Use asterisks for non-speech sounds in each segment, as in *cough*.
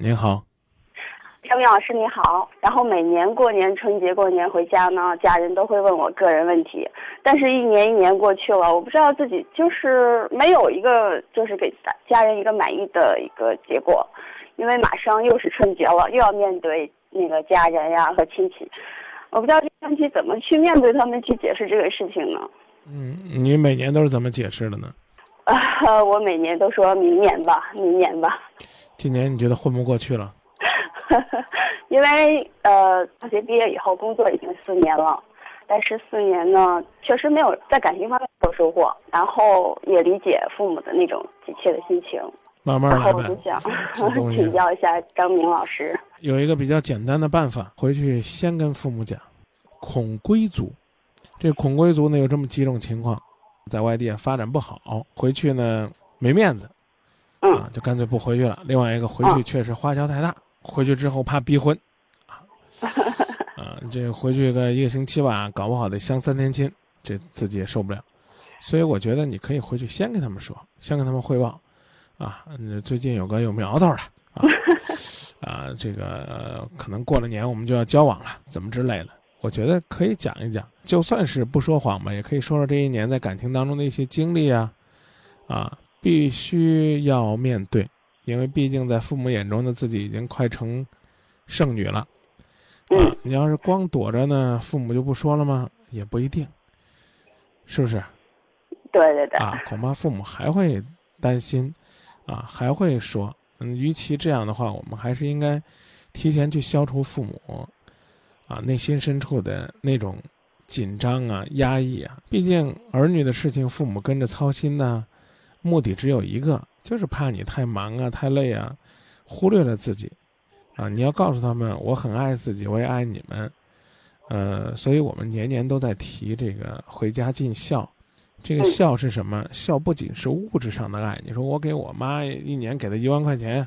您好，张明老师你好。然后每年过年春节过年回家呢，家人都会问我个人问题，但是一年一年过去了，我不知道自己就是没有一个就是给家人一个满意的一个结果，因为马上又是春节了，又要面对那个家人呀和亲戚，我不知道这个问题怎么去面对他们去解释这个事情呢？嗯，你每年都是怎么解释的呢？啊，*laughs* 我每年都说明年吧，明年吧。今年你觉得混不过去了？*laughs* 因为呃，大学毕业以后工作已经四年了，但是四年呢，确实没有在感情方面有收获，然后也理解父母的那种急切的心情。慢慢来呗。然后我就想 *laughs* 请教一下张明老师。有一个比较简单的办法，回去先跟父母讲，恐归族。这恐归族呢有这么几种情况，在外地发展不好，回去呢没面子，啊，就干脆不回去了。另外一个回去确实花销太大，回去之后怕逼婚，啊，*laughs* 啊，这回去个一个星期吧，搞不好得相三天亲，这自己也受不了。所以我觉得你可以回去先跟他们说，先跟他们汇报，啊，最近有个有苗头了，啊，*laughs* 啊，这个可能过了年我们就要交往了，怎么之类的。我觉得可以讲一讲，就算是不说谎吧，也可以说说这一年在感情当中的一些经历啊，啊，必须要面对，因为毕竟在父母眼中的自己已经快成剩女了，啊，你要是光躲着呢，父母就不说了吗？也不一定，是不是？对对对。啊，恐怕父母还会担心，啊，还会说，嗯，与其这样的话，我们还是应该提前去消除父母。啊，内心深处的那种紧张啊、压抑啊，毕竟儿女的事情，父母跟着操心呢，目的只有一个，就是怕你太忙啊、太累啊，忽略了自己。啊，你要告诉他们，我很爱自己，我也爱你们。呃，所以我们年年都在提这个回家尽孝。这个孝是什么？孝不仅是物质上的爱。你说我给我妈一年给她一万块钱，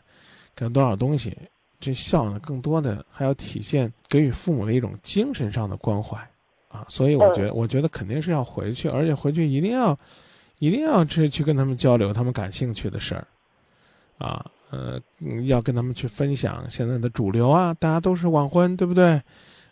给她多少东西？这孝呢，更多的还要体现给予父母的一种精神上的关怀，啊，所以我觉得，我觉得肯定是要回去，而且回去一定要，一定要去去跟他们交流他们感兴趣的事儿，啊，呃，要跟他们去分享现在的主流啊，大家都是晚婚，对不对？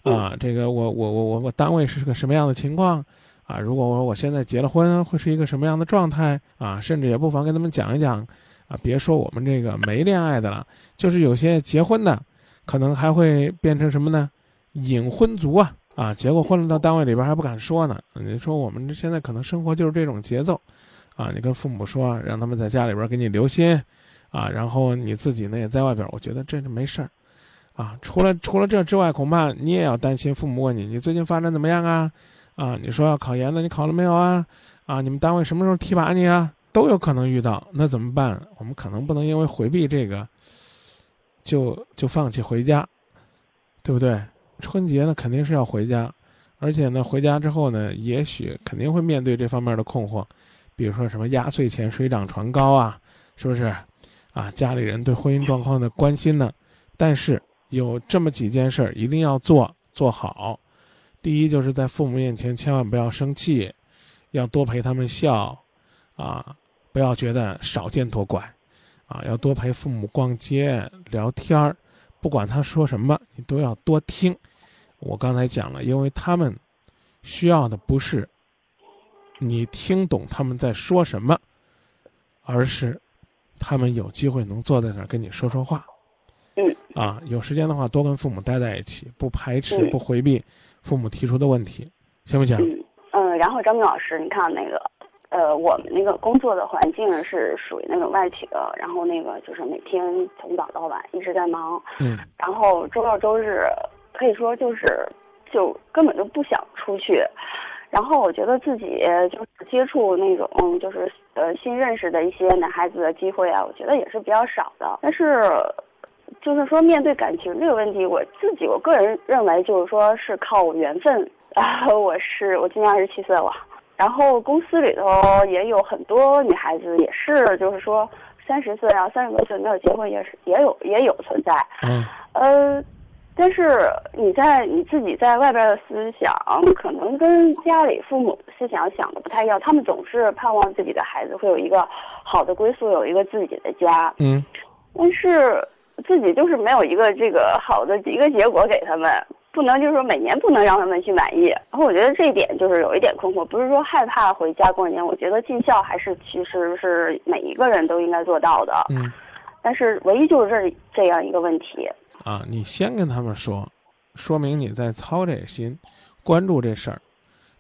啊，这个我我我我我单位是个什么样的情况？啊，如果我我现在结了婚，会是一个什么样的状态？啊，甚至也不妨跟他们讲一讲。啊，别说我们这个没恋爱的了，就是有些结婚的，可能还会变成什么呢？隐婚族啊！啊，结过婚了到单位里边还不敢说呢。你说我们现在可能生活就是这种节奏，啊，你跟父母说，让他们在家里边给你留心，啊，然后你自己呢也在外边，我觉得这是没事儿，啊，除了除了这之外，恐怕你也要担心父母问你，你最近发展怎么样啊？啊，你说要考研的，你考了没有啊？啊，你们单位什么时候提拔你啊？都有可能遇到，那怎么办？我们可能不能因为回避这个，就就放弃回家，对不对？春节呢肯定是要回家，而且呢回家之后呢，也许肯定会面对这方面的困惑，比如说什么压岁钱水涨船高啊，是不是？啊，家里人对婚姻状况的关心呢？但是有这么几件事儿一定要做做好。第一，就是在父母面前千万不要生气，要多陪他们笑，啊。不要觉得少见多怪，啊，要多陪父母逛街聊天儿，不管他说什么，你都要多听。我刚才讲了，因为他们需要的不是你听懂他们在说什么，而是他们有机会能坐在那儿跟你说说话。嗯。啊，有时间的话多跟父母待在一起，不排斥不回避父母提出的问题，行不行？嗯，然后张明老师，你看那个。呃，我们那个工作的环境是属于那种外企的，然后那个就是每天从早到晚一直在忙，嗯，然后周六周日可以说就是就根本就不想出去，然后我觉得自己就是接触那种就是呃新认识的一些男孩子的机会啊，我觉得也是比较少的。但是就是说面对感情这个问题，我自己我个人认为就是说是靠缘分啊，我是我今年二十七岁了。然后公司里头也有很多女孩子，也是就是说三十岁啊，三十多岁没有结婚，也是也有也有存在。嗯。呃，但是你在你自己在外边的思想，可能跟家里父母思想想的不太一样。他们总是盼望自己的孩子会有一个好的归宿，有一个自己的家。嗯。但是自己就是没有一个这个好的一个结果给他们，不能就是说每年不能让他们去满意。然后我觉得这一点就是有一点困惑，不是说害怕回家过年，我觉得尽孝还是其实是每一个人都应该做到的。嗯，但是唯一就是这这样一个问题。啊，你先跟他们说，说明你在操这个心，关注这事儿，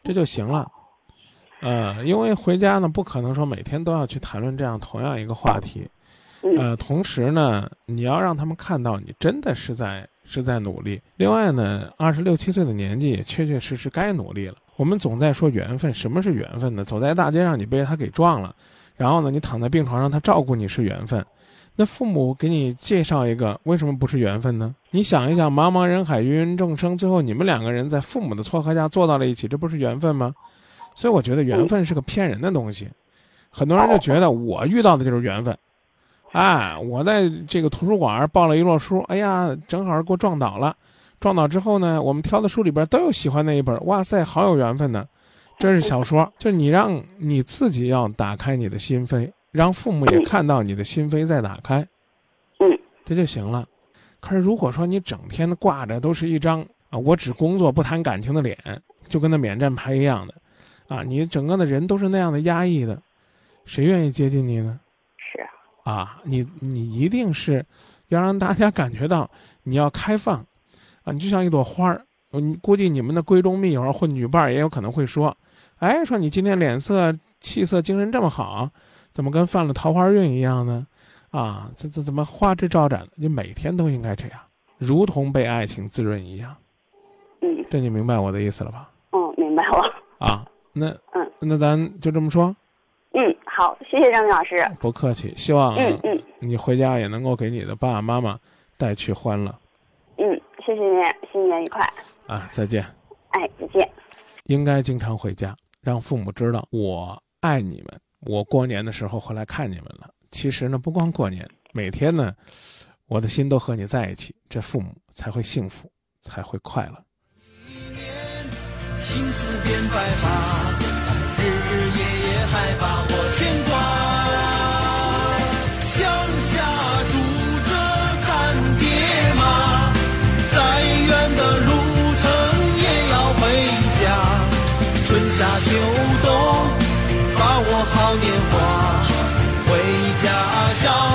这就行了。呃，因为回家呢，不可能说每天都要去谈论这样同样一个话题。呃，同时呢，你要让他们看到你真的是在是在努力。另外呢，二十六七岁的年纪也确确实实该努力了。我们总在说缘分，什么是缘分呢？走在大街上，你被他给撞了，然后呢，你躺在病床上，他照顾你是缘分。那父母给你介绍一个，为什么不是缘分呢？你想一想，茫茫人海，芸芸众生，最后你们两个人在父母的撮合下坐到了一起，这不是缘分吗？所以我觉得缘分是个骗人的东西。很多人就觉得我遇到的就是缘分，哎，我在这个图书馆抱了一摞书，哎呀，正好给我撞倒了。撞倒之后呢，我们挑的书里边都有喜欢那一本，哇塞，好有缘分呢。这是小说，就你让你自己要打开你的心扉。让父母也看到你的心扉在打开，嗯，这就行了。可是如果说你整天的挂着都是一张啊，我只工作不谈感情的脸，就跟那免战牌一样的，啊，你整个的人都是那样的压抑的，谁愿意接近你呢？是啊，你你一定是要让大家感觉到你要开放，啊，你就像一朵花儿。你估计你们的闺中密友或女伴也有可能会说，哎，说你今天脸色、气色、精神这么好。怎么跟犯了桃花运一样呢？啊，这这怎么花枝招展？你每天都应该这样，如同被爱情滋润一样。嗯，这你明白我的意思了吧？嗯，明白了。啊，那嗯，那咱就这么说。嗯，好，谢谢张明老师。不客气，希望嗯嗯你回家也能够给你的爸爸妈妈带去欢乐。嗯，谢谢您，新年愉快。啊，再见。哎，再见。应该经常回家，让父母知道我爱你们。我过年的时候回来看你们了。其实呢，不光过年，每天呢，我的心都和你在一起，这父母才会幸福，才会快乐。一年青丝变白发，家